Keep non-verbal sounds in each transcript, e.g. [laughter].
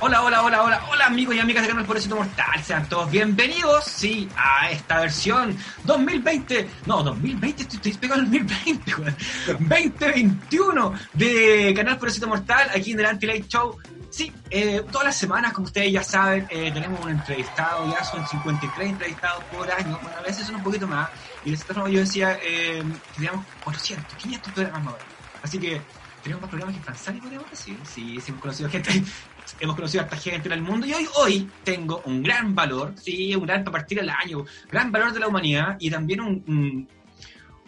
hola, hola, hola, hola, hola amigos y amigas de Canal Pobrecito Mortal, sean todos bienvenidos, sí, a esta versión 2020, no, 2020, estoy, estoy pegado al 2020, weón. 2021 de Canal Pobrecito Mortal, aquí en el Anti-Light Show. Sí, eh, todas las semanas, como ustedes ya saben, eh, tenemos un entrevistado, ya son 53 entrevistados por año, bueno, a veces son un poquito más, y forma yo decía eh, teníamos 400, 500 programas más. Así que tenemos más programas que Franzani, podríamos decir. Sí, sí, hemos conocido gente, [laughs] hemos conocido a esta gente en el mundo y hoy, hoy tengo un gran valor, sí, un gran para partir el año, gran valor de la humanidad y también un, un,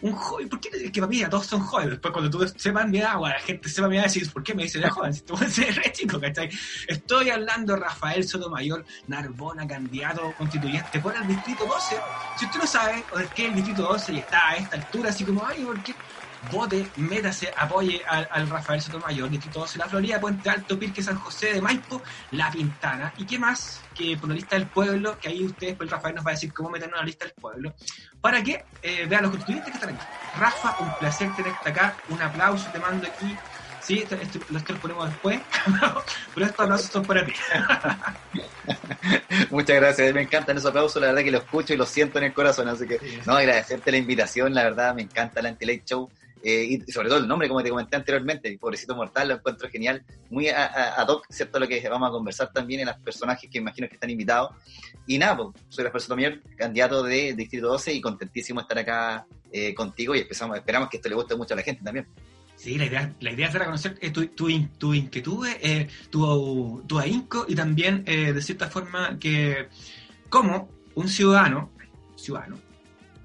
un joven. ¿Por qué es que para mí ya todos son jóvenes? Después cuando tú sepas mi edad, o la gente sepa mi edad, decís, ¿por qué me dicen joven? Si tú [laughs] eres re chico, ¿cachai? Estoy hablando Rafael Sotomayor, Narbona, candidato constituyente por el Distrito 12. Si usted no sabe es que el Distrito 12 y está a esta altura, así como, ay, ¿por qué? Vote, métase, apoye al, al Rafael Sotomayor, Distrito 12, La Florida, Puente Alto, Pirque, San José de Maipo, La Pintana. ¿Y qué más? Que por la lista del pueblo, que ahí ustedes, pues el Rafael nos va a decir cómo meternos en la lista del pueblo. ¿Para que eh, vean los constituyentes que están aquí. Rafa, un placer tenerte acá. Un aplauso te mando aquí. Sí, esto, esto, esto lo ponemos después, [laughs] pero estos aplausos son para ti. [laughs] Muchas gracias, me encantan esos aplausos, la verdad que lo escucho y lo siento en el corazón, así que no, agradecerte la invitación, la verdad me encanta el Anti-Late Show, eh, y sobre todo el nombre, como te comenté anteriormente, Pobrecito Mortal, lo encuentro genial, muy ad hoc, ¿cierto? Lo que vamos a conversar también en los personajes que imagino que están invitados. Y nada, pues, soy Rafael Sotomayor, candidato de Distrito 12 y contentísimo de estar acá eh, contigo y empezamos, esperamos que esto le guste mucho a la gente también. Sí, la idea, la idea es dar a conocer eh, tu, tu, tu inquietud, eh, tu, tu ahínco y también, eh, de cierta forma, que como un ciudadano, ciudadano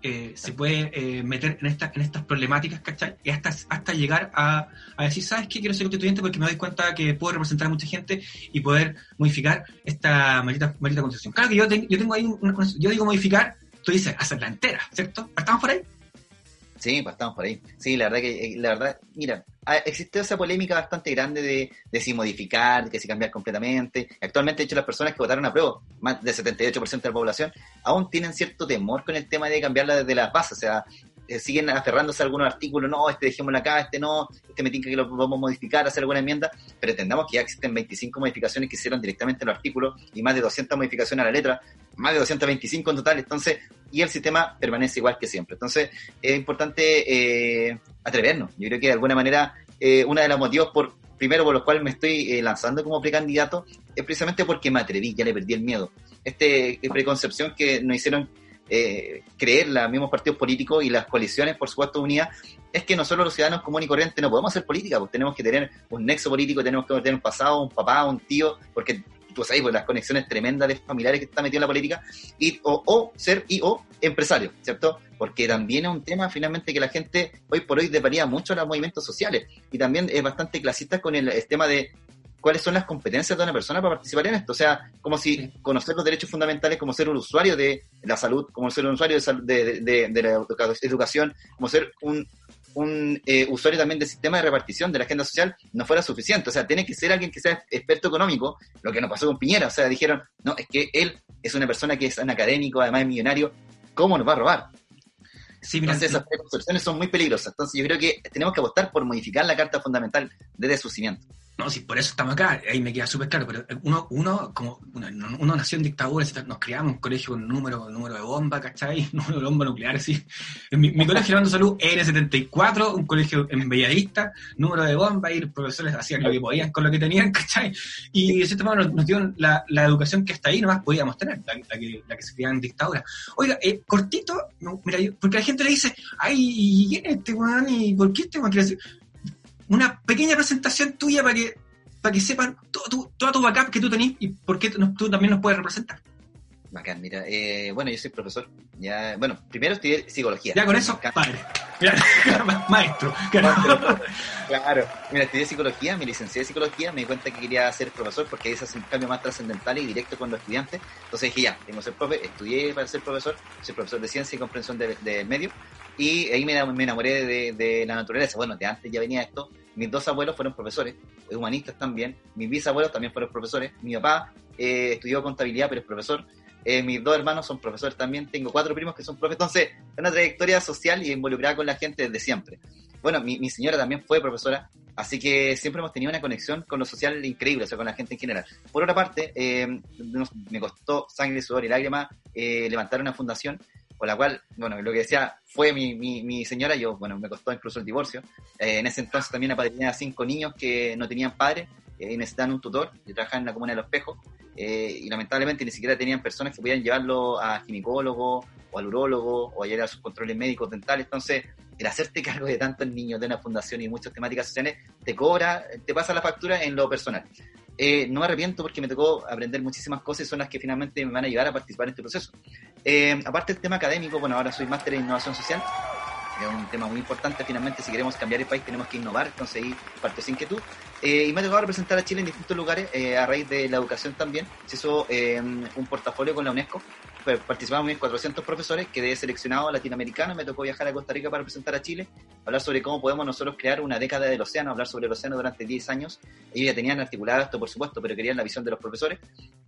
eh, se puede eh, meter en, esta, en estas problemáticas, ¿cachai? Y hasta, hasta llegar a, a decir, ¿sabes qué? Quiero ser constituyente porque me doy cuenta que puedo representar a mucha gente y poder modificar esta maldita, maldita constitución. Claro que yo, ten- yo tengo ahí una, yo digo modificar, tú dices hacerla entera, ¿cierto? ¿Estamos por ahí? Sí, pues estamos por ahí. Sí, la verdad que, eh, la verdad, mira, ha- existe esa polémica bastante grande de, de si modificar, de que si cambiar completamente. Actualmente, de hecho, las personas que votaron a prueba, más del 78% de la población, aún tienen cierto temor con el tema de cambiarla desde las bases. O sea, eh, siguen aferrándose a algunos artículos, no, este dejémoslo acá, este no, este me tinca que lo podemos modificar, hacer alguna enmienda, pero entendamos que ya existen 25 modificaciones que hicieron directamente en los artículos y más de 200 modificaciones a la letra, más de 225 en total, entonces, y el sistema permanece igual que siempre. Entonces, es importante eh, atrevernos. Yo creo que de alguna manera, eh, uno de los motivos por primero por los cuales me estoy eh, lanzando como precandidato es precisamente porque me atreví, ya le perdí el miedo. Este eh, preconcepción que nos hicieron eh, creer los mismos partidos políticos y las coaliciones, por supuesto, unidas, es que nosotros los ciudadanos comunes y corrientes no podemos hacer política, pues tenemos que tener un nexo político, tenemos que tener un pasado, un papá, un tío, porque pues ahí pues las conexiones tremendas de familiares que están metidos en la política, y, o, o ser y o empresario, ¿cierto? Porque también es un tema finalmente que la gente hoy por hoy deparía mucho a los movimientos sociales y también es bastante clasista con el, el tema de cuáles son las competencias de una persona para participar en esto. O sea, como si conocer los derechos fundamentales, como ser un usuario de la salud, como ser un usuario de, de, de- de la educa- educación, como ser un, un eh, usuario también del sistema de repartición de la agenda social, no fuera suficiente. O sea, tiene que ser alguien que sea experto económico, lo que nos pasó con Piñera. O sea, dijeron, no, es que él es una persona que es un académico, además es millonario, ¿cómo nos va a robar? Sí, mira, Entonces, esas preconcepciones son muy peligrosas. Entonces, yo creo que tenemos que apostar por modificar la Carta Fundamental desde su cimiento. No, sí, por eso estamos acá, ahí me queda súper claro, pero uno, uno como uno, nació en dictadura, nos criamos un colegio con número, número de bomba, ¿cachai? [laughs] Número de bomba nuclear. En mi, colegio Levanto Salud N74, un colegio en número de bomba, y los profesores hacían lo que podían con lo que tenían, [laughs] ¿cachai? Y de cierta manera nos, dieron la, la educación que hasta ahí nomás podíamos tener, la, que, la que se criaba en dictadura. Oiga, eh, cortito, no, mira, porque la gente le dice, ay, ¿quién es este weón? ¿Y por qué este weón quiere hacer? Una pequeña presentación tuya para que para que sepan todo tu, toda tu backup que tú tenés y por qué tú, nos- tú también nos puedes representar. Bacán, mira. Eh, bueno, yo soy profesor. Ya, bueno, primero estudié psicología. Ya con eso, padre. [laughs] maestro. Claro. Mira, estudié psicología, me licencié de psicología, me di cuenta que quería ser profesor porque ahí se hace un cambio más trascendental y directo con los estudiantes. Entonces dije, ya, tengo que ser profe, estudié para ser profesor, soy profesor de ciencia y comprensión del de medio. Y ahí me, enamoré de, de, la naturaleza. Bueno, de antes ya venía esto. Mis dos abuelos fueron profesores, humanistas también. Mis bisabuelos también fueron profesores. Mi papá eh, estudió contabilidad, pero es profesor. Eh, mis dos hermanos son profesores también, tengo cuatro primos que son profesores, entonces es una trayectoria social y involucrada con la gente desde siempre. Bueno, mi, señora también fue profesora, así que siempre hemos tenido una conexión con lo social increíble, o sea, con la gente en general. Por otra parte, eh, me costó sangre, sudor y lágrimas eh, levantar una fundación, con la cual, bueno, lo que decía fue mi, mi, señora, yo, bueno, me costó incluso el divorcio. en ese entonces también apadriné a cinco niños que no tenían padre y necesitaban un tutor, yo trabajaba en la comuna de Los Pejos, eh, y lamentablemente ni siquiera tenían personas que pudieran llevarlo a ginecólogo o al urólogo o a llevar a sus controles médicos dentales. Entonces, el hacerte cargo de tantos niños de una fundación y muchas temáticas sociales te cobra, te pasa la factura en lo personal. Eh, no me arrepiento porque me tocó aprender muchísimas cosas y son las que finalmente me van a ayudar a participar en este proceso. Eh, aparte del tema académico, bueno, ahora soy máster en innovación social, es un tema muy importante. Finalmente, si queremos cambiar el país, tenemos que innovar, conseguir parte sin inquietud. Eh, y me ha tocado representar a Chile en distintos lugares eh, a raíz de la educación también. Se hizo eh, un portafolio con la UNESCO participamos en 400 profesores, quedé seleccionado latinoamericano, me tocó viajar a Costa Rica para presentar a Chile, hablar sobre cómo podemos nosotros crear una década del océano, hablar sobre el océano durante 10 años. Ellos ya tenían articulado esto, por supuesto, pero querían la visión de los profesores.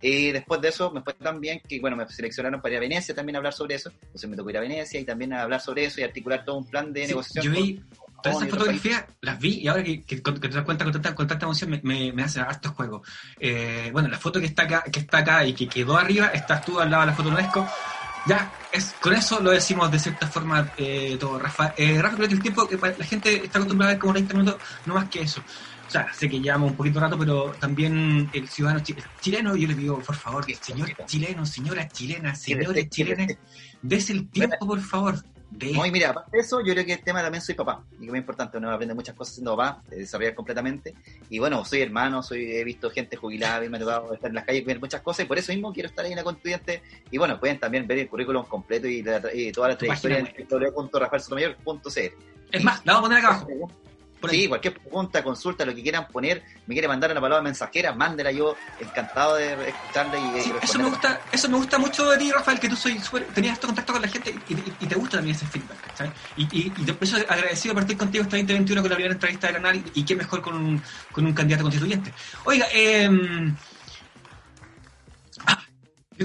Y después de eso me fue tan bien que, bueno, me seleccionaron para ir a Venecia también a hablar sobre eso. Entonces me tocó ir a Venecia y también a hablar sobre eso y articular todo un plan de negociación. Todas esas fotografías las vi y ahora que, que, te das cuenta con tanta, con tanta emoción me, me, hace harto juego. Eh, bueno, la foto que está acá que está acá y que quedó arriba, estás tú al lado de la foto UNESCO. Ya, es, con eso lo decimos de cierta forma eh, todo, Rafa. Eh, Rafa, creo que el tiempo que la gente está acostumbrada a ver como 30 minutos, no más que eso. O sea, sé que llevamos un poquito rato, pero también el ciudadano chileno, yo le digo, por favor, que señor chileno, señora chilena, señores chilenes, des el tiempo, por favor. No, y mira, aparte de eso, yo creo que el tema también soy papá, y que es muy importante, uno aprende muchas cosas siendo papá, desarrollar completamente, y bueno, soy hermano, soy he visto gente jubilada, me ha tocado estar en las calles, ver muchas cosas, y por eso mismo quiero estar ahí en la constituyente, y bueno, pueden también ver el currículum completo y, toda la trayectoria en www.rafaelsotomayor.cl. Es más, la vamos a poner acá abajo. Sí, cualquier pregunta, consulta, lo que quieran poner, me quiere mandar una palabra mensajera, mándela yo, encantado de escucharla y, sí, eso me gusta, eso me gusta mucho de ti, Rafael, que tú soy tenías este contacto con la gente y, te gusta también ese feedback, ¿sabes? Y, y, y por eso agradecido de partir contigo este 2021 con la primera entrevista del canal y qué mejor con un, con un candidato constituyente. Oiga, eh,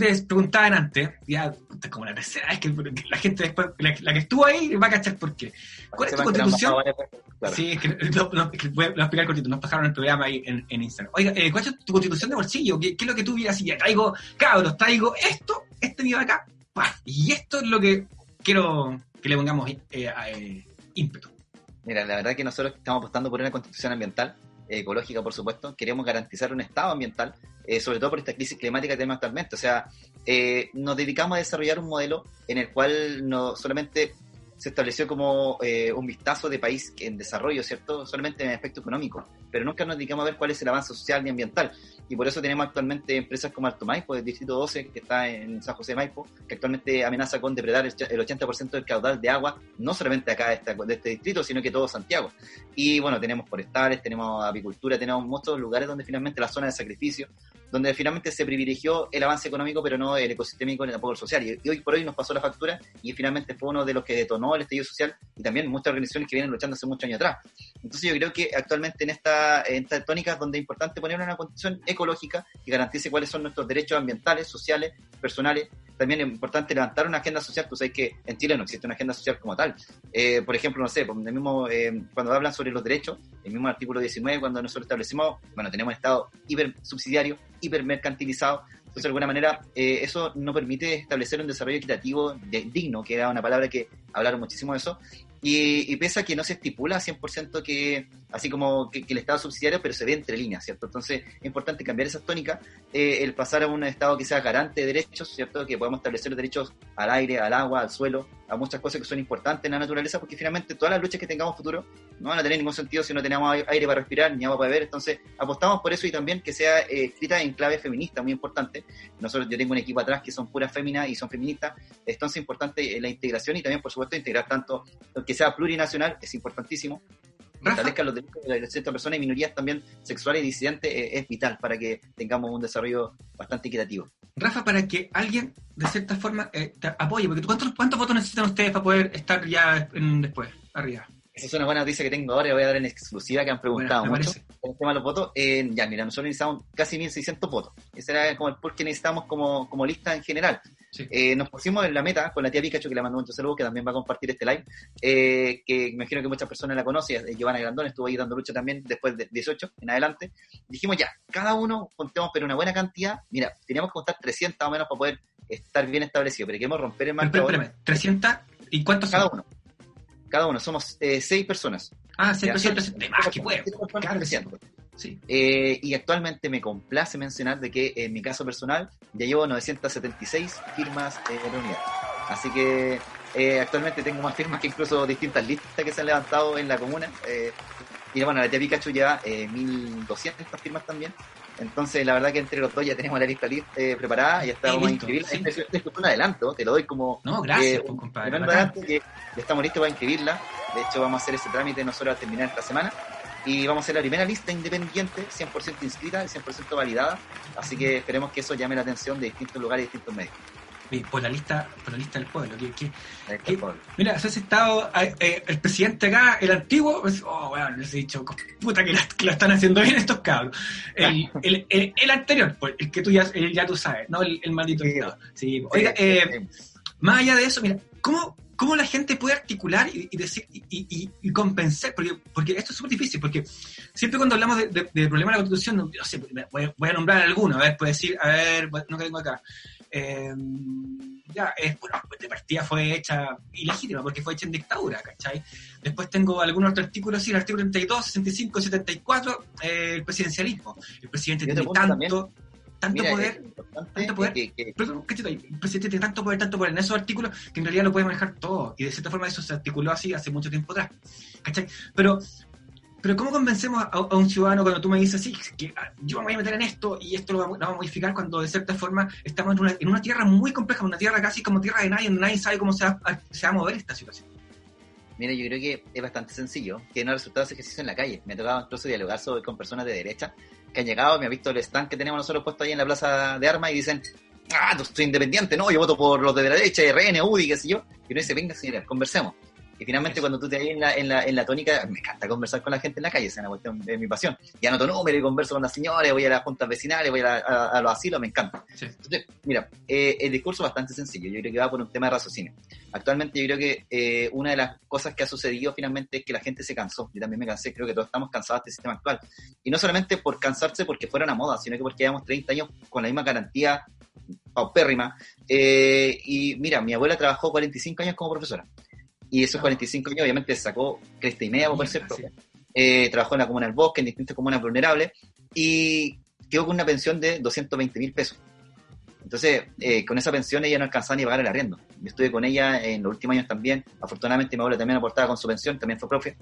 yo te preguntaba antes, ya, como la tercera vez que la gente después, la, que estuvo ahí va a cachar por qué. ¿Cuál es tu constitución? Sí, es que, voy, a, explicar cortito, nos pasaron el programa ahí en, en Instagram. Oiga, eh, ¿cuál es tu constitución de bolsillo? ¿Qué, es lo que tú miras? Ya traigo, cabros, traigo esto, este de acá, y esto es lo que quiero que le pongamos eh, eh, ímpetu. Mira, la verdad es que nosotros estamos apostando por una constitución ambiental ecológica, por supuesto, queremos garantizar un estado ambiental, eh, sobre todo por esta crisis climática que tenemos actualmente. O sea, eh, nos dedicamos a desarrollar un modelo en el cual no solamente se estableció como eh, un vistazo de país en desarrollo, ¿cierto? Solamente en aspecto económico, pero nunca nos dedicamos a ver cuál es el avance social y ambiental. Y por eso tenemos actualmente empresas como Alto Maipo, del Distrito 12, que está en San José de Maipo, que actualmente amenaza con depredar el 80% del caudal de agua, no solamente acá de, de este distrito, sino que todo Santiago. Y bueno, tenemos forestales, tenemos apicultura, tenemos muchos lugares donde finalmente la zona de sacrificio, donde finalmente se privilegió el avance económico, pero no el ecosistémico ni tampoco el social. Y, hoy por hoy nos pasó la factura y finalmente fue uno de los que detonó el estallido social y también muchas organizaciones que vienen luchando hace muchos años atrás. Entonces yo creo que actualmente en esta, en esta tónica es donde es importante poner una condición ecológica que garantice cuáles son nuestros derechos ambientales, sociales, personales. También es importante levantar una agenda social, pues hay que en Chile no existe una agenda social como tal. Eh, por ejemplo, no sé, pues, eh, cuando hablan sobre los derechos, el mismo artículo 19, cuando nosotros establecimos, bueno, tenemos Estado hiper subsidiario, hipermercantilizado, entonces, de alguna manera, eh, eso no permite establecer un desarrollo equitativo digno, que era una palabra que hablaron muchísimo de eso, y, y pese a que no se estipula 100% que, así como que, el Estado subsidiario, pero se ve entre líneas, ¿cierto? Entonces es importante cambiar esa tónica, eh, el pasar a un Estado que sea garante de derechos, ¿cierto? Que podamos establecer derechos al aire, al agua, al suelo, a muchas cosas que son importantes en la naturaleza, porque finalmente todas las luchas que tengamos futuro no van a tener ningún sentido si no tenemos aire para respirar ni agua para beber. Entonces, apostamos por eso y también que sea eh, escrita en clave feminista, muy importante. Nosotros, yo tengo un equipo atrás que son puras féminas y son feministas, entonces es importante la integración y también, por supuesto, integrar tanto, que sea plurinacional, es importantísimo, establezca los derechos de ciertas personas y minorías también sexuales y disidentes eh, es vital para que tengamos un desarrollo bastante equitativo. Rafa, para que alguien de cierta forma eh, te apoye, porque ¿cuántos, ¿cuántos votos necesitan ustedes para poder estar ya después, arriba? Esa es una buena noticia que tengo ahora y voy a dar en exclusiva que han preguntado mucho. El tema de los votos, eh, ya, mira, nosotros necesitamos casi 1.600 votos. Ese era como el por que necesitamos como, como lista en general. Eh, nos pusimos en la meta con la tía Pikachu, que le mandó un saludo, que también va a compartir este live, eh, que me imagino que muchas personas la conocen, Giovanna Grandón estuvo ahí dando lucha también después de 18 en adelante. Dijimos ya, cada uno contemos, pero una buena cantidad. Mira, teníamos que contar 300 o menos para poder estar bien establecido, pero queremos romper el marco. 300 y cuántos cada uno cada uno, somos eh, seis personas. Ah, seis personas, de más que puede. Sí. Eh, y actualmente me complace mencionar de que en mi caso personal ya llevo 976 firmas eh, reunidas. Así que eh, actualmente tengo más firmas que incluso distintas listas que se han levantado en la comuna. y bueno, la tía Pikachu lleva 1200 firmas también. Entonces, la verdad que entre los dos ya tenemos la lista eh, preparada, ya estamos inscribirla. Sí. Este, este, es un adelanto, te lo doy como. No, gracias, pues, compadre. que estamos listos para inscribirla. De hecho, vamos a hacer ese trámite nosotros a terminar esta semana. Y vamos a hacer la primera lista independiente, 100% inscrita y 100% validada. Así que esperemos que eso llame la atención de distintos lugares y distintos medios por la lista por la lista del pueblo que, mira has estado eh, el presidente acá el antiguo pues, oh bueno les he dicho puta que la, están haciendo bien estos cabros. [laughs] El, el, el, anterior pues, el que tú ya, ya tú sabes no el, maldito sí, oiga eh, más allá de eso mira cómo ¿Cómo la gente puede articular y, decir y, y, compensar? Porque, porque esto es súper difícil, porque siempre cuando hablamos de, de, problemas de la Constitución, no sé, voy, voy, a nombrar alguno, a ver, puedo decir, a ver, no que tengo acá. Em, ya, es, bueno, de partida fue hecha ilegítima porque fue hecha en dictadura, ¿cachai? Después tengo algunos otros artículos, sí, el artículo 32, 65, 74, el presidencialismo. El presidente tiene tanto, tanto poder, tanto poder, que, el presidente tiene tanto poder, tanto poder en esos artículos que en realidad lo puede manejar todo. Y de cierta forma eso se articuló así hace mucho tiempo atrás, ¿cachai? Pero pero ¿cómo convencemos a, un ciudadano cuando tú me dices, sí, que yo me voy a meter en esto y esto lo vamos, a modificar cuando de cierta forma estamos en una, tierra muy compleja, una tierra casi como tierra de nadie, nadie sabe cómo se va, a mover esta situación? Mira, yo creo que es bastante sencillo, que no ha resultado ese ejercicio en la calle. Me ha tocado incluso dialogar con personas de derecha que han llegado, me ha visto el stand que tenemos nosotros puesto ahí en la plaza de armas y dicen, ah, tú soy independiente, no, yo voto por los de la derecha, RN, UDI, qué sé yo. Y uno dice, venga, señora, conversemos. Y finalmente cuando tú te ahí en la, en, la, en la tónica, me encanta conversar con la gente en la calle, es una cuestión de mi pasión. Y anoto números y converso con las señores, voy a las juntas vecinales, voy a, a, los asilos, me encanta. Entonces, mira, eh, el discurso es bastante sencillo, yo creo que va por un tema de raciocinio. Actualmente yo creo que eh, una de las cosas que ha sucedido finalmente es que la gente se cansó, yo también me cansé, creo que todos estamos cansados de este sistema actual. Y no solamente por cansarse porque fuera una moda, sino que porque llevamos 30 años con la misma garantía paupérrima. Eh, y mira, mi abuela trabajó 45 años como profesora y esos 45 años obviamente sacó cresta y media, por ser eh, trabajó en la comuna del bosque, en distintas comunas vulnerables, y quedó con una pensión de 220 mil pesos. Entonces, eh, con esa pensión ella no alcanzaba ni a pagar el arriendo. Yo estuve con ella en los últimos años también. Afortunadamente mi abuela también aportaba con su pensión, también fue profe.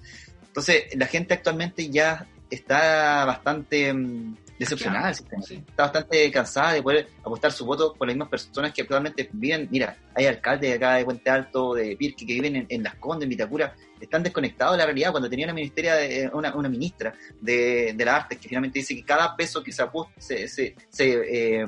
Entonces, la gente actualmente ya está bastante mm, decepcionada Está bastante cansada de poder apostar su voto por las mismas personas que actualmente viven. Mira, hay alcaldes acá de Puente Alto, de Pirque, que viven en, Las Condes, en Vitacura, están desconectados de la realidad. Cuando tenía una, ministeria de, una, una ministra de, de las artes que finalmente dice que cada peso que se, se, se, se, eh,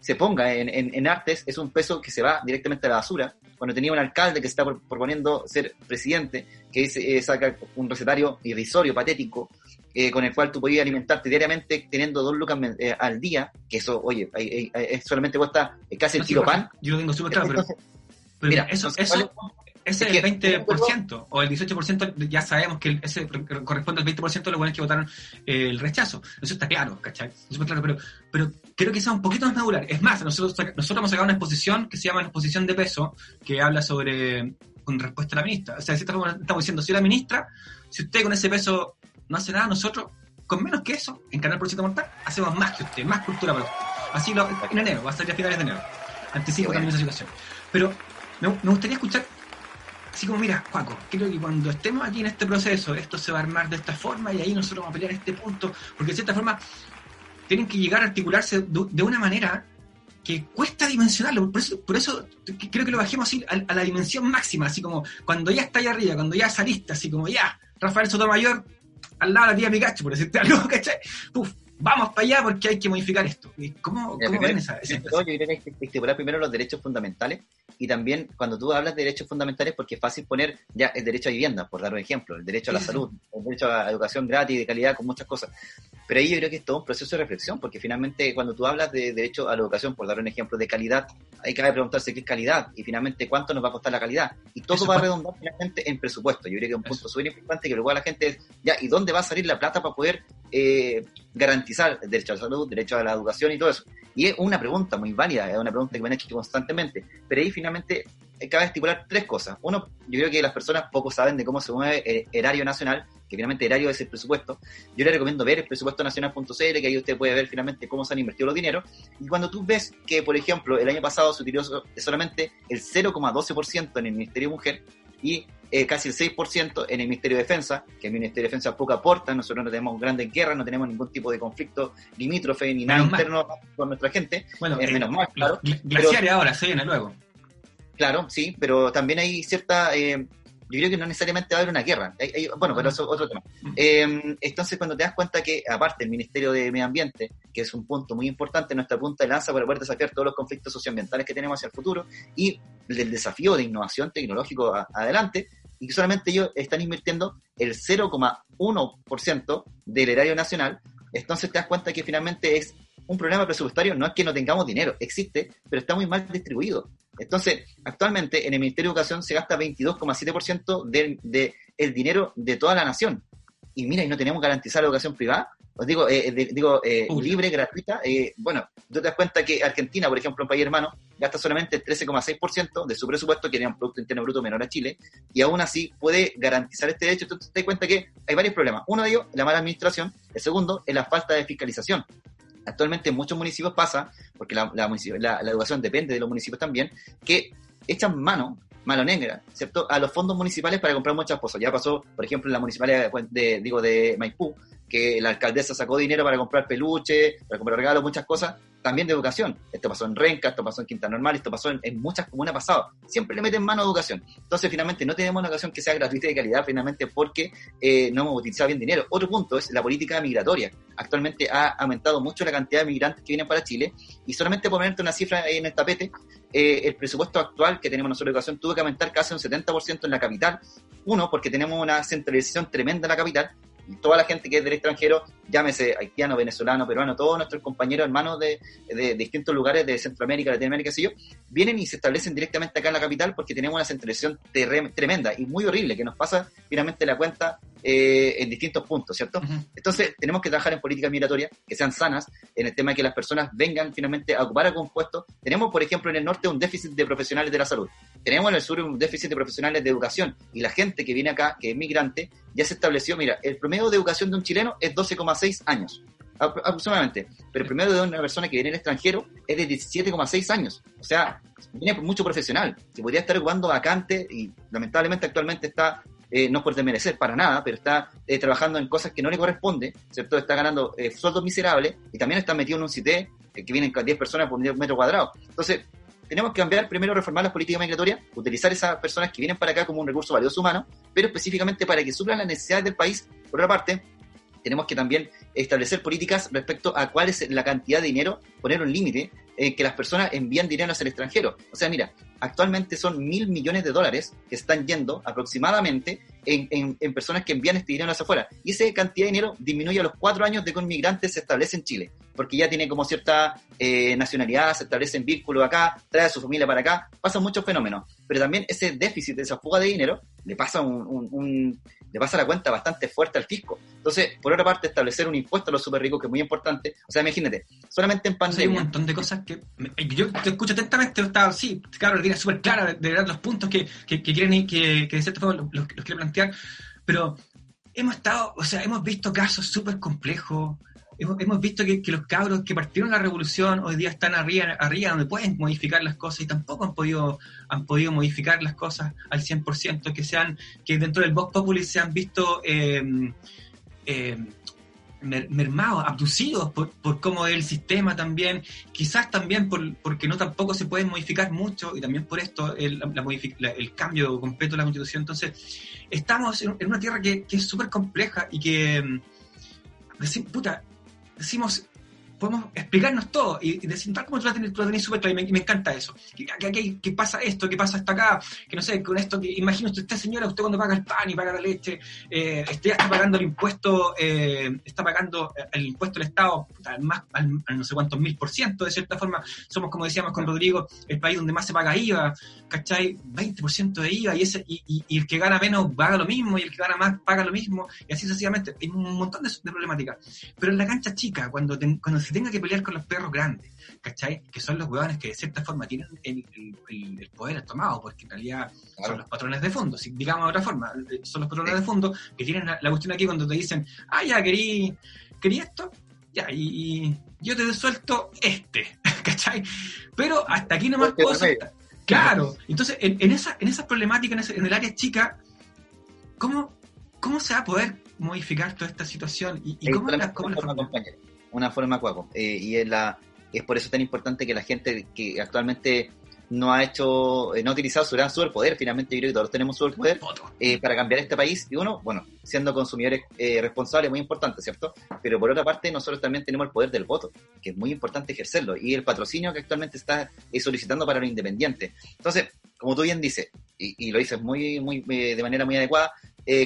se ponga en, en, artes es un peso que se va directamente a la basura. Cuando tenía un alcalde que se está proponiendo ser presidente, que dice, eh, saca un recetario irrisorio, patético, eh, con el cual tú podías alimentarte diariamente teniendo dos lucas eh, al día, que eso, oye, solamente cuesta casi el kilo pan. Yo lo tengo súper claro, pero, [laughs] mira, eso, eso, ese es el 20% o el 18%, ya sabemos que ese corresponde al 20% de los buenos que votaron el rechazo. Eso está claro, ¿cachai? Eso claro, pero, pero creo que sea un poquito más medular. Es más, nosotros, nosotros hemos sacado una exposición que se llama Exposición de Peso, que habla sobre con respuesta a la ministra. O sea, estamos diciendo, si la ministra, si usted con ese peso no hace nada, nosotros, con menos que eso, en Canal Por Mortal, hacemos más que usted, más cultura para usted. Así lo, en enero, va a ser a finales de enero. Anticipo también esa situación. Pero me, me gustaría escuchar así como, mira, Juaco, creo que cuando estemos aquí en este proceso, esto se va a armar de esta forma y ahí nosotros vamos a pelear este punto, porque de cierta forma tienen que llegar a articularse de una manera que cuesta dimensionarlo, por eso, por eso creo que lo bajemos así a, la dimensión máxima, así como cuando ya está ahí arriba, cuando ya saliste, así como ya, Rafael Sotomayor, al lado de la tía Pikachu, por decirte algo, ¿cachai? [laughs] Vamos para allá porque hay que modificar esto. ¿Cómo, cómo ven esa, esa Yo creo que hay que estipular primero los derechos fundamentales y también cuando tú hablas de derechos fundamentales, porque es fácil poner ya el derecho a vivienda, por dar un ejemplo, el derecho a la salud, el derecho a educación gratis de calidad con muchas cosas. Pero ahí yo creo que es todo un proceso de reflexión, porque finalmente cuando tú hablas de derecho a la educación, por dar un ejemplo de calidad, hay que preguntarse qué es calidad y finalmente cuánto nos va a costar la calidad. Y todo va a redundar finalmente en presupuesto. Yo creo que es un punto súper importante que luego a la gente es, ya, ¿y dónde va a salir la plata para poder eh, garantizar el derecho a la salud, derecho a la educación y todo eso? Y es una pregunta muy válida, es una pregunta que me han hecho constantemente. Pero ahí finalmente cabe estipular tres cosas. Uno, yo creo que las personas poco saben de cómo se mueve el erario nacional, que finalmente erario es el presupuesto. Yo le recomiendo ver el presupuesto nacional.cl, que ahí usted puede ver finalmente cómo se han invertido los dineros. Y cuando tú ves que, por ejemplo, el año pasado se utilizó solamente el 0,12% en el Ministerio de Mujer y eh, casi el 6% en el Ministerio de Defensa, que el Ministerio de Defensa poco aporta, nosotros no tenemos grandes guerras, no tenemos ningún tipo de conflicto limítrofe ni nada interno con nuestra gente, bueno, eh, menos mal, claro. Glaciares ahora se viene luego. Claro, sí, pero también hay cierta... Eh, yo creo que no necesariamente va a haber una guerra. bueno, pero eso es otro tema. Mm. Eh, entonces, cuando te das cuenta que, aparte, el Ministerio de Medio Ambiente, que es un punto muy importante, nuestra punta de lanza para poder desafiar todos los conflictos socioambientales que tenemos hacia el futuro, y el desafío de innovación tecnológico adelante, y que solamente ellos están invirtiendo el 0,1% del erario nacional, entonces te das cuenta que finalmente es un problema presupuestario, no es que no tengamos dinero, existe, pero está muy mal distribuido. Entonces, actualmente en el Ministerio de Educación se gasta 22,7% del de el dinero de toda la nación. Y mira, y no tenemos garantizar la educación privada, os digo, eh, digo eh, libre, gratuita. Eh, bueno, tú te das cuenta que Argentina, por ejemplo, un país hermano, gasta solamente el 13,6% de su presupuesto, que tiene un Producto Interno Bruto menor a Chile, y aún así puede garantizar este derecho. Entonces te das cuenta que hay varios problemas. Uno de ellos, la mala administración. El segundo, es la falta de fiscalización. Actualmente en muchos municipios pasa, porque la, la, educación depende de los municipios también, que echan mano, mano negra, ¿cierto?, a los fondos municipales para comprar muchas cosas. Ya pasó, por ejemplo, en la municipalidad de, digo, de Maipú, que la alcaldesa sacó dinero para comprar peluche, para comprar regalos, muchas cosas, también de educación. Esto pasó en Renca, esto pasó en Quinta Normal, esto pasó en, muchas comunas pasado. Siempre le meten mano a educación. Entonces, finalmente, no tenemos una educación que sea gratuita y de calidad, finalmente, porque eh, no hemos utilizado bien dinero. Otro punto es la política migratoria. Actualmente ha aumentado mucho la cantidad de migrantes que vienen para Chile y solamente por ponerte una cifra ahí en el tapete, eh, el presupuesto actual que tenemos nosotros de educación tuvo que aumentar casi un 70% en la capital. Uno, porque tenemos una centralización tremenda en la capital toda la gente que es del extranjero, llámese haitiano, venezolano, peruano, todos nuestros compañeros, hermanos de, distintos lugares de Centroamérica, Latinoamérica, sé yo, vienen y se establecen directamente acá en la capital porque tenemos una centralización tremenda y muy horrible que nos pasa finalmente la cuenta eh, en distintos puntos, ¿cierto? Entonces, tenemos que trabajar en políticas migratorias que sean sanas, en el tema de que las personas vengan finalmente a ocupar algún puesto. Tenemos, por ejemplo, en el norte un déficit de profesionales de la salud. Tenemos en el sur un déficit de profesionales de educación. Y la gente que viene acá, que es migrante, ya se estableció, mira, el promedio de educación de un chileno es 12,6 años aproximadamente. Pero el promedio de una persona que viene del extranjero es de 17,6 años. O sea, viene mucho profesional, que podría estar ocupando vacante y lamentablemente actualmente está eh, no por desmerecer para nada, pero está eh, trabajando en cosas que no le corresponde, ¿cierto? Está ganando eh, sueldos miserables y también está metido en un CITE que vienen 10 personas por metro cuadrado. Entonces, tenemos que cambiar, primero reformar las políticas migratorias, utilizar esas personas que vienen para acá como un recurso valioso humano, pero específicamente para que suplan las necesidades del país. Por otra parte, tenemos que también establecer políticas respecto a cuál es la cantidad de dinero, poner un límite en que las personas envían dinero hacia el extranjero. O sea, mira, actualmente son mil millones de dólares que están yendo aproximadamente en, personas que envían este dinero hacia afuera. Y esa cantidad de dinero disminuye a los cuatro años de que un migrante se establece en Chile, porque ya tiene como cierta eh, nacionalidad, se establece en vínculo acá, trae a su familia para acá, pasan muchos fenómenos. Pero también ese déficit, esa fuga de dinero, le pasa un le pasa la cuenta bastante fuerte al fisco. Entonces, por otra parte, establecer un impuesto a los super ricos que es muy importante. O sea, imagínate, solamente en pandemia. hay un montón de cosas que. Yo te escucho atentamente, está, sí, claro, tiene súper clara de verdad los puntos que, que, quieren que, que de cierta forma los, quiero plantear, pero hemos estado, o sea, hemos visto casos súper complejos. Hemos, visto que, los cabros que partieron la revolución hoy día están arriba, arriba donde pueden modificar las cosas y tampoco han podido, han podido modificar las cosas al 100%, que sean, que dentro del Vox Populi se han visto eh, eh, mermados, abducidos por, por, cómo es el sistema también, quizás también por, porque no tampoco se pueden modificar mucho y también por esto el, el cambio completo de la constitución. Entonces, estamos en, una tierra que, que es súper compleja y que, mm, puta, decimos, podemos explicarnos todo y, decir, tal como tú lo tenés, súper claro, y me, encanta eso. ¿Qué, pasa esto? ¿Qué pasa hasta acá? Que no sé, con esto, que imagino usted, señora, usted cuando paga el pan y paga la leche, eh, está pagando el impuesto, eh, está pagando el impuesto del Estado al, más, al, no sé cuántos mil por ciento, de cierta forma, somos, como decíamos con Rodrigo, el país donde más se paga IVA, ¿cachai? 20% de IVA y, ese, y, y, el que gana menos paga lo mismo y el que gana más paga lo mismo y así sucesivamente. Hay un montón de, problemáticas. Pero en la cancha chica, cuando, cuando se tenga que pelear con los perros grandes, ¿cachai? Que son los huevones que de cierta forma tienen el, poder tomado, porque en realidad son los patrones de fondo, si, digamos de otra forma, eh, son los patrones de fondo que tienen la, cuestión aquí cuando te dicen, ah, ya, querí, querí esto, ya, y, yo te suelto este, [laughs] ¿cachai? Pero hasta aquí nomás puedo Claro, [laughs] entonces en, esa, en esas problemáticas, en, el área chica, ¿cómo, ¿cómo se va a poder modificar toda esta situación? ¿Y, y cómo, la, cómo la una forma cuaco. Eh, y es, la, es por eso tan importante que la gente que actualmente no ha hecho, eh, no ha utilizado su gran superpoder, finalmente yo creo que todos tenemos superpoder eh, para cambiar este país, y uno, bueno, siendo consumidores eh, responsables, muy importante, ¿cierto? Pero por otra parte, nosotros también tenemos el poder del voto, que es muy importante ejercerlo, y el patrocinio que actualmente está solicitando para los independientes. Entonces, como tú bien dices, y, y lo dices muy, muy, de manera muy adecuada,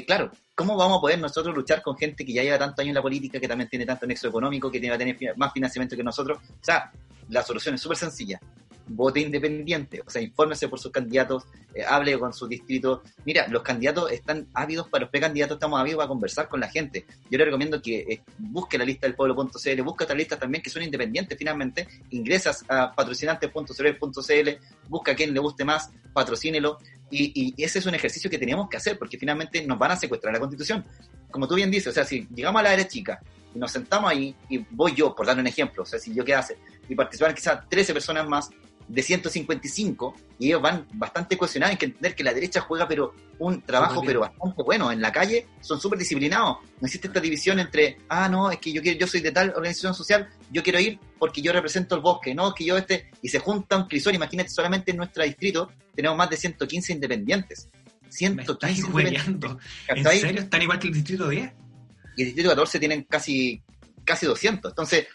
claro, ¿cómo vamos a poder nosotros luchar con gente que ya lleva tanto años en la política, que también tiene tanto nexo económico, que tiene, que tener más financiamiento que nosotros? O sea, la solución es súper sencilla. Vote independiente, o sea, infórmese por sus candidatos, eh, hable con sus distritos. Mira, los candidatos están ávidos para los precandidatos, estamos ávidos para conversar con la gente. Yo le recomiendo que eh, busque la lista del pueblo.cl, busca otras listas también que son independientes finalmente, ingresas a patrocinantes.cl, busca a quien le guste más, patrocínelo, y, ese es un ejercicio que tenemos que hacer, porque finalmente nos van a secuestrar la constitución. Como tú bien dices, o sea, si llegamos a la era chica y nos sentamos ahí, y voy yo, por dar un ejemplo, o sea, si yo qué hace, y participan quizás 13 personas más, de 155 y ellos van bastante cohesionados. Hay que entender que la derecha juega pero un trabajo pero bastante bueno. En la calle son súper disciplinados. No existe esta división entre, ah, no, es que yo quiero, yo soy de tal organización social, yo quiero ir porque yo represento el bosque, no, es que yo este, y se junta un crisol, imagínate solamente en nuestro distrito tenemos más de 115 independientes. 115 independientes. ¿En serio? ¿Están igual que el distrito 10? Y el distrito 14 tienen casi, casi 200. Entonces,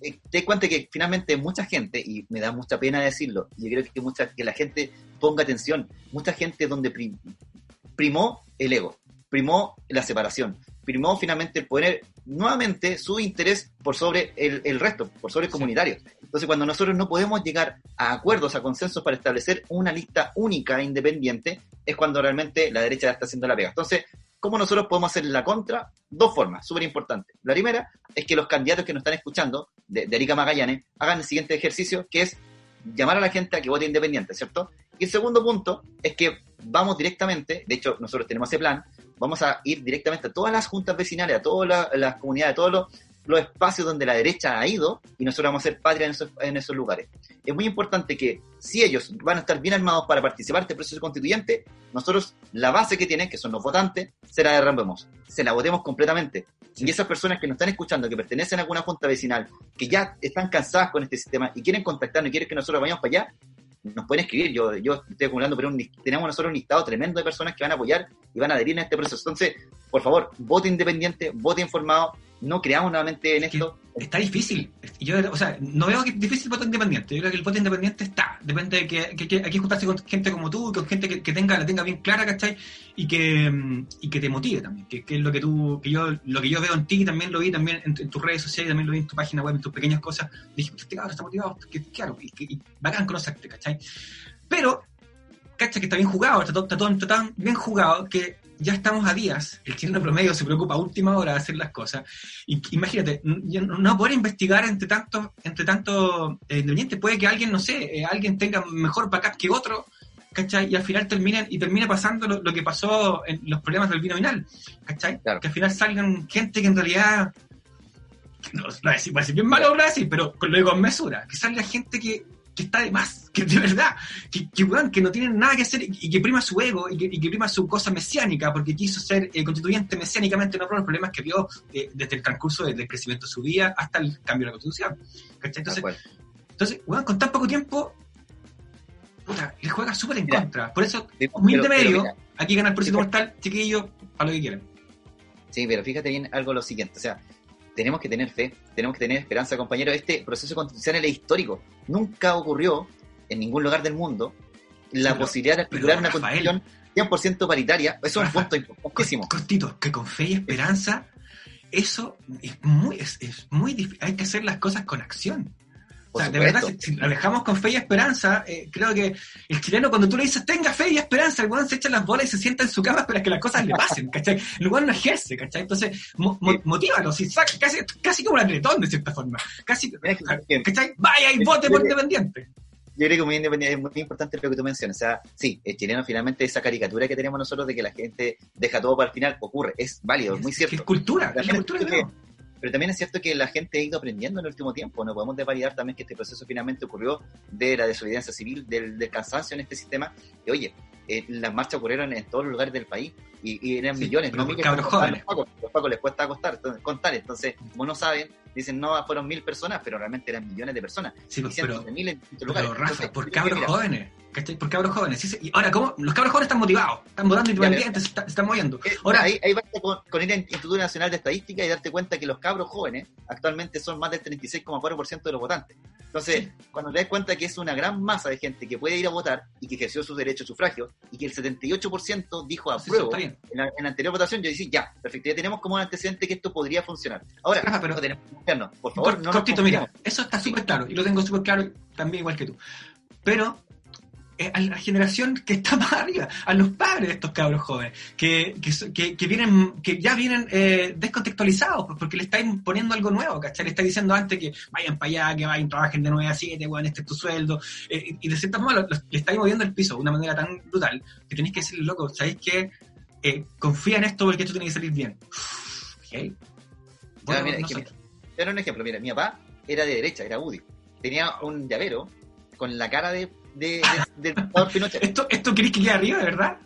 te das cuenta que finalmente mucha gente, y me da mucha pena decirlo, y yo creo que, mucha, que la gente ponga atención, mucha gente donde primó el ego, primó la separación, primó finalmente poner nuevamente su interés por sobre el, resto, por sobre el comunitario. Entonces, cuando nosotros no podemos llegar a acuerdos, a consensos para establecer una lista única e independiente, es cuando realmente la derecha está haciendo la pega. Entonces, ¿Cómo nosotros podemos hacer la contra? Dos formas, súper importantes. La primera es que los candidatos que nos están escuchando, de, de Magallanes, hagan el siguiente ejercicio, que es llamar a la gente a que vote independiente, ¿cierto? Y el segundo punto es que vamos directamente, de hecho nosotros tenemos ese plan, vamos a ir directamente a todas las juntas vecinales, a todas las, comunidades, a todos los, los espacios donde la derecha ha ido y nosotros vamos a ser patria en esos, en esos lugares. Es muy importante que si ellos van a estar bien armados para participar de este proceso constituyente, nosotros la base que tienen, que son los votantes, se la derrambemos, se la votemos completamente. Y esas personas que nos están escuchando, que pertenecen a alguna junta vecinal, que ya están cansadas con este sistema y quieren contactarnos y quieren que nosotros vayamos para allá, nos pueden escribir. Yo, yo estoy acumulando, pero tenemos nosotros un listado tremendo de personas que van a apoyar y van a adherir a este proceso. Entonces, por favor, vote independiente, vote informado, no creamos nuevamente en esto. Está difícil. Yo, o sea, no veo que es difícil el voto independiente. Yo creo que el voto independiente está. Depende de que, hay que juntarse con gente como tú, con gente que, tenga, la tenga bien clara, ¿cachai? Y que, y que te motive también. Que, es lo que tú, que yo, lo que yo veo en ti, también lo vi también en, tus redes sociales, también lo vi en tu página web, en tus pequeñas cosas. Dije, este cabrón está motivado, que, claro, y, que, y bacán conocerte, ¿cachai? Pero, ¿cachai? Que está bien jugado, está todo, está todo, está tan bien jugado que ya estamos a días, el chileno promedio se preocupa a última hora de hacer las cosas. Y, imagínate, no poder investigar entre tantos entre tanto, eh, independientes, puede que alguien, no sé, eh, alguien tenga mejor backup que otro, ¿cachai? Y al final terminen, y termine pasando lo, que pasó en los problemas del binominal, ¿cachai? Que al final salgan gente que en realidad no, lo voy a decir, va a decir bien malo, lo voy a decir, pero lo digo con mesura, que salga gente que, que está de más, que de verdad, que, que, que no tienen nada que hacer y que prima su ego y que, y que prima su cosa mesiánica porque quiso ser eh, constituyente mesiánicamente, no por los problemas que vio eh, desde el transcurso del, crecimiento de su vida hasta el cambio de la constitución. ¿cachai? Entonces, entonces, weón, con tan poco tiempo, puta, le juega súper en Mira, contra. Por eso, pero- humilde pero medio, aquí gana el Porcito Mortal, chiquillo, a lo que quieran. Sí, pero fíjate bien algo lo siguiente, o sea, tenemos que tener fe, tenemos que tener esperanza, compañero. Este proceso constitucional es histórico. Nunca ocurrió en ningún lugar del mundo la pero- posibilidad de pero, articular una Rafael. constitución 100% paritaria. Eso es un punto importantísimo. Cortito, que con fe y esperanza, eso es muy, es, es muy difícil. Hay que hacer las cosas con acción. O sea, de verdad, si, lo dejamos con fe y esperanza, eh, creo que el chileno, cuando tú le dices tenga fe y esperanza, el weón se echa las bolas y se sienta en su cama para que las cosas le pasen, ¿cachai? El weón no ejerce, ¿cachai? Entonces, mo, Sí. motívalo, si saca, casi, casi como un atletón, de cierta forma. Casi, que- ¿cachai? Vaya y vote por independiente. Yo creo que muy independiente es muy importante lo que tú mencionas. O sea, sí, el chileno finalmente esa caricatura que tenemos nosotros de que la gente deja todo para el final ocurre. Es válido, es muy Es cierto. cultura, es la cultura que es. Pero también es cierto que la gente ha ido aprendiendo en el último tiempo. No podemos desvalidar también que este proceso finalmente ocurrió de la desobediencia civil, del, del cansancio en este sistema. Y oye, eh, las marchas ocurrieron en todos los lugares del país y, y eran Sí, millones, no miles. cabros jóvenes. Los pacos, los pacos les cuesta acostar, entonces- contar. Entonces, como no saben, dicen no, fueron mil personas, pero realmente eran millones de personas. Sí, y pues, cientos pero, de miles en distintos pero lugares. Rafa, Entonces, por cabros mira, jóvenes. ¿Cachai? Por cabros jóvenes. Sí, sí. Y ahora, ¿cómo? Los cabros jóvenes están motivados, están votando independientes, se, se están moviendo. Eh, Ahora, ahí, ahí basta con, con ir al Instituto Nacional de Estadística y darte cuenta que los cabros jóvenes actualmente son más del 36,4% de los votantes. Entonces, cuando te das cuenta que es una gran masa de gente que puede ir a votar y que ejerció sus derechos de sufragio y que el 78% dijo sí, sí, apruebo bien. en la, en la anterior votación, yo decía, ya, perfecto, ya tenemos como un antecedente que esto podría funcionar. Ahora, Rafa, pero- no tenemos que. Por favor, no cortito, mira, eso está súper claro, y lo tengo súper claro también igual que tú. Pero a la generación que está más [laughs] arriba, a los padres de estos cabros jóvenes, que, que, vienen, que ya vienen eh, descontextualizados, pues, porque le estáis poniendo algo nuevo, ¿cachai? Le estáis diciendo antes que vayan para allá, que vayan, trabajen de 9 a 7, weón, este es tu sueldo, eh, y- de cierta forma lo- lo- le estáis moviendo el piso de una manera tan brutal que tenéis que decirle, loco, ¿sabéis que confía en esto porque esto tiene que salir bien? ¿Ok? Bueno, mira, es no que mira, daré un ejemplo. Mira, mi papá era de derecha, era UDI. Tenía un llavero con la cara de, de, de- dictador Pinochet. ¿Esto, ¿Esto queréis que quede arriba, de verdad?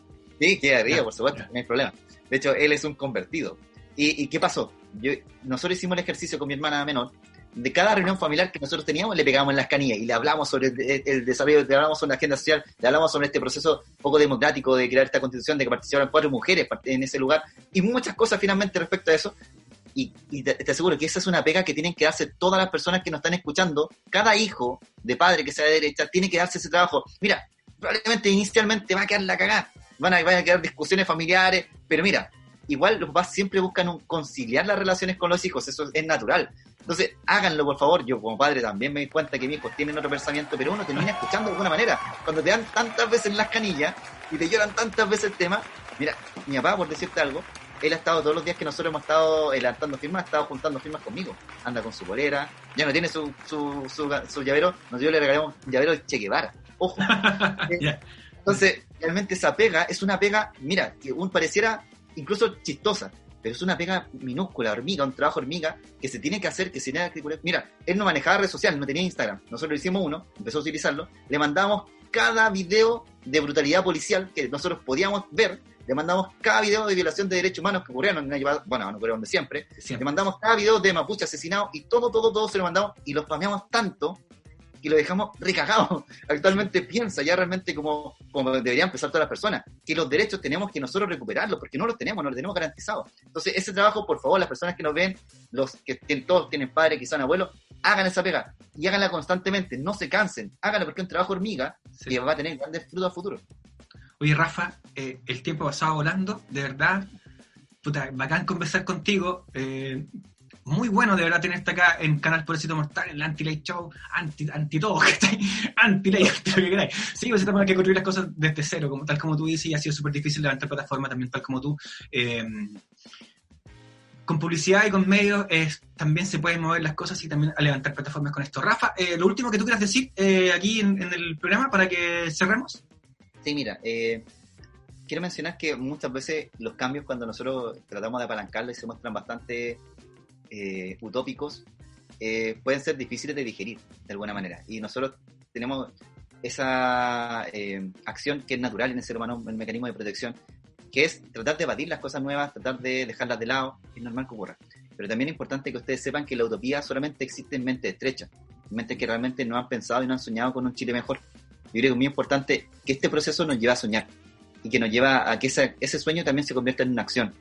Sí, queda arriba, por supuesto, no hay problema. De hecho, él es un convertido. ¿Y, y qué pasó? Yo, nosotros hicimos el ejercicio con mi hermana menor. De cada reunión familiar que nosotros teníamos, le pegábamos en las canillas y le hablamos sobre el, el- desarrollo, le hablamos sobre la agenda social, le hablamos sobre este proceso poco democrático de crear esta constitución, de que participaran cuatro mujeres en ese lugar y muchas cosas finalmente respecto a eso. Y, y te, te aseguro que esa es una pega que tienen que darse todas las personas que nos están escuchando. Cada hijo de padre que sea de derecha tiene que darse ese trabajo. Mira, probablemente inicialmente va a quedar la cagada, van a, van a quedar discusiones familiares, pero mira, igual los papás siempre buscan un- conciliar las relaciones con los hijos, eso es natural. Entonces, háganlo, por favor. Yo, como padre, también me di cuenta que mis hijos tienen otro pensamiento, pero uno termina escuchando de alguna manera. Cuando te dan tantas veces las canillas y te lloran tantas veces el tema, mira, mi papá, por decirte algo, él ha estado todos los días que nosotros hemos estado eh, levantando firmas, ha estado juntando firmas conmigo. Anda con su bolera, ya no tiene su, su, su, su llavero, nosotros le regalamos un llavero de Che Guevara. Ojo. [laughs] Entonces, realmente esa pega es una pega, mira, que un pareciera incluso chistosa, pero es una pega minúscula, hormiga, un trabajo hormiga que se tiene que hacer, que se tiene que Mira, él no manejaba redes sociales, no tenía Instagram. Nosotros hicimos uno, empezó a utilizarlo, le mandamos cada video de brutalidad policial que nosotros podíamos ver, le mandamos cada video de violación de derechos humanos que ocurrieron, en una llevada- bueno, no ocurrieron de siempre, Siempre. mandamos cada video de mapuche asesinado y todo, todo, todo se lo mandamos y lo spameamos tanto que lo dejamos recagado. [laughs] Actualmente piensa ya realmente como, como deberían pensar todas las personas, que los derechos tenemos que nosotros recuperarlos, porque no los tenemos, no los tenemos garantizados. Entonces, ese trabajo, por favor, las personas que nos ven, los que tienen, todos tienen padres, que son abuelos, hagan esa pega y háganla constantemente, no se cansen, háganla porque es un trabajo hormiga Sí. que va a tener grandes frutos a futuro. Oye, Rafa, eh, el tiempo ha pasado volando, de verdad. Puta, bacán conversar contigo. eh, muy bueno de verdad tenerte acá en Canal Pobrecito Mortal, en el Anti-Late Show, anti, anti todo. [laughs] Anti-Late, anti lo que queráis. Sí, pues hay que construir las cosas desde cero, como, tal como tú dices, y ha sido súper difícil levantar plataforma también tal como tú. Eh, con publicidad y con medios es, también se pueden mover las cosas y también a levantar plataformas con esto. Rafa, eh, lo último que tú quieras decir eh, aquí en, en el programa para que cerremos. Sí, mira, eh, quiero mencionar que muchas veces los cambios cuando nosotros tratamos de apalancarlos se muestran bastante eh, utópicos eh, pueden ser difíciles de digerir de alguna manera. Y nosotros tenemos esa eh, acción que es natural en el ser humano, el mecanismo de protección, que es tratar de evadir las cosas nuevas, tratar de dejarlas de lado, es normal que ocurra. Pero también es importante que ustedes sepan que la utopía solamente existe en mentes estrechas, en mentes que realmente no han pensado y no han soñado con un Chile mejor. Yo creo que es muy importante que este proceso nos lleve a soñar y que nos lleva a que ese sueño también se convierta en una acción.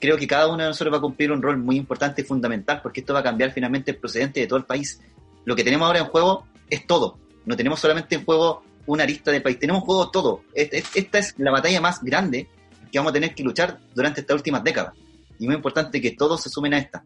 Creo que cada uno de nosotros va a cumplir un rol muy importante y fundamental porque esto va a cambiar finalmente el procedente de todo el país. Lo que tenemos ahora en juego es todo. No tenemos solamente en juego una arista del país, tenemos en juego todo. Esta es la batalla más grande que vamos a tener que luchar durante estas últimas décadas. Y muy importante que todos se sumen a esta.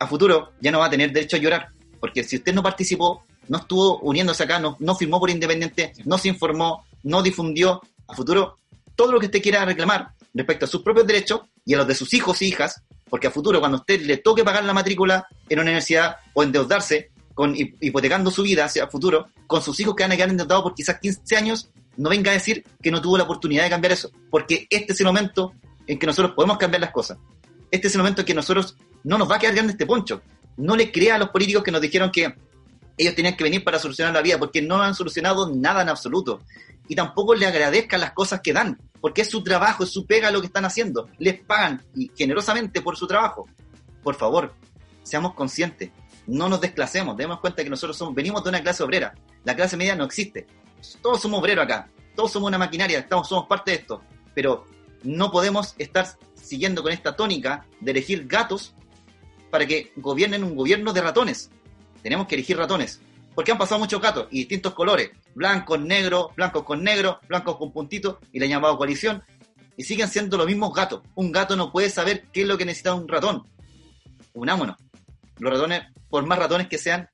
A futuro ya no va a tener derecho a llorar, porque si usted no participó, no estuvo uniéndose acá, no, no firmó por independiente, no se informó, no difundió, a futuro todo lo que usted quiera reclamar respecto a sus propios derechos y a los de sus hijos e hijas, porque a futuro cuando usted le toque pagar la matrícula en una universidad o endeudarse, con, hipotecando su vida hacia el futuro, con sus hijos que van a quedar endeudados por quizás 15 años, no venga a decir que no tuvo la oportunidad de cambiar eso, porque este es el momento en que nosotros podemos cambiar las cosas. Este es el momento en que nosotros no nos va a quedar grande este poncho. No le crea a los políticos que nos dijeron que ellos tenían que venir para solucionar la vida, porque no han solucionado nada en absoluto. Y tampoco le agradezcan las cosas que dan, porque es su trabajo, es su pega lo que están haciendo. Les pagan y generosamente por su trabajo. Por favor, seamos conscientes, no nos desclasemos, demos cuenta que nosotros somos, venimos de una clase obrera. La clase media no existe. Todos somos obreros acá, todos somos una maquinaria, estamos, somos parte de esto. Pero no podemos estar siguiendo con esta tónica de elegir gatos para que gobiernen un gobierno de ratones. Tenemos que elegir ratones. Porque han pasado muchos gatos y distintos colores. Blancos, negros, blancos con negro, blancos con puntitos y le han llamado coalición. Y siguen siendo los mismos gatos. Un gato no puede saber qué es lo que necesita un ratón. Unámonos. Los ratones, por más ratones que sean,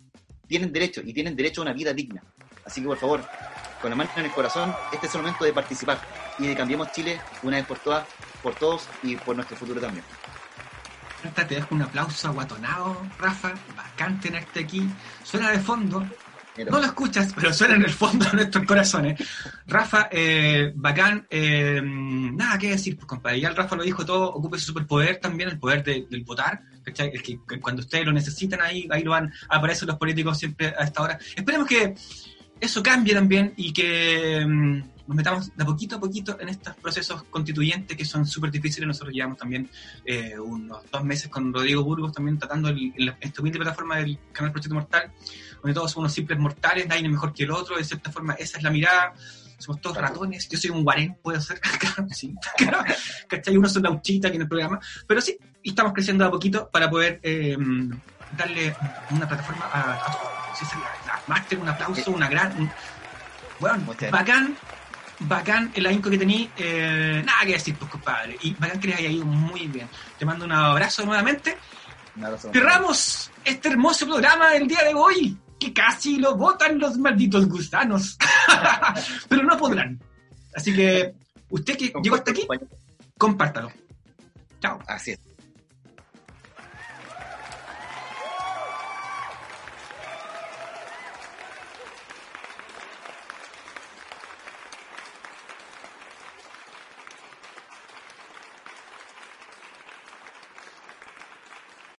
tienen derecho y tienen derecho a una vida digna. Así que por favor, con la mano en el corazón, este es el momento de participar y de cambiemos Chile una vez por todas, por todos y por nuestro futuro también. Te dejo un aplauso aguatonado, Rafa. Bacán tenerte aquí. Suena de fondo. No lo escuchas, pero suena en el fondo de nuestros corazones. Rafa, eh, bacán. Eh, nada que decir, pues, compadre. Ya el Rafa lo dijo todo. Ocupe su superpoder también, el poder del votar. El que, cuando ustedes lo necesitan ahí, ahí lo van, aparecen los políticos siempre a esta hora. Esperemos que eso cambie también y que mm, nos metamos de poquito a poquito en estos procesos constituyentes que son súper difíciles. Nosotros llevamos también eh, unos dos meses con Rodrigo Burgos también tratando el, esta humilde plataforma del canal Proyecto Mortal, donde todos somos unos simples mortales, nadie es mejor que el otro, de cierta forma esa es la mirada. Somos todos ratones, yo soy un guarén, puedo ser, [laughs] sí, [laughs] ¿cachai? Uno es una uchita aquí en el programa, pero sí, estamos creciendo a poquito para poder eh, darle una plataforma a, todos. Sí, Master, un aplauso, una gran... bueno, bacán bacán el ahínco que tení, eh, nada que decir, pues compadre. Y bacán que les haya ido muy bien. Te mando un abrazo nuevamente. Cerramos este hermoso programa del día de hoy, que casi lo votan los malditos gusanos. [laughs] Pero no podrán. Así que, usted que llegó hasta aquí, compártalo. Chao. Así es.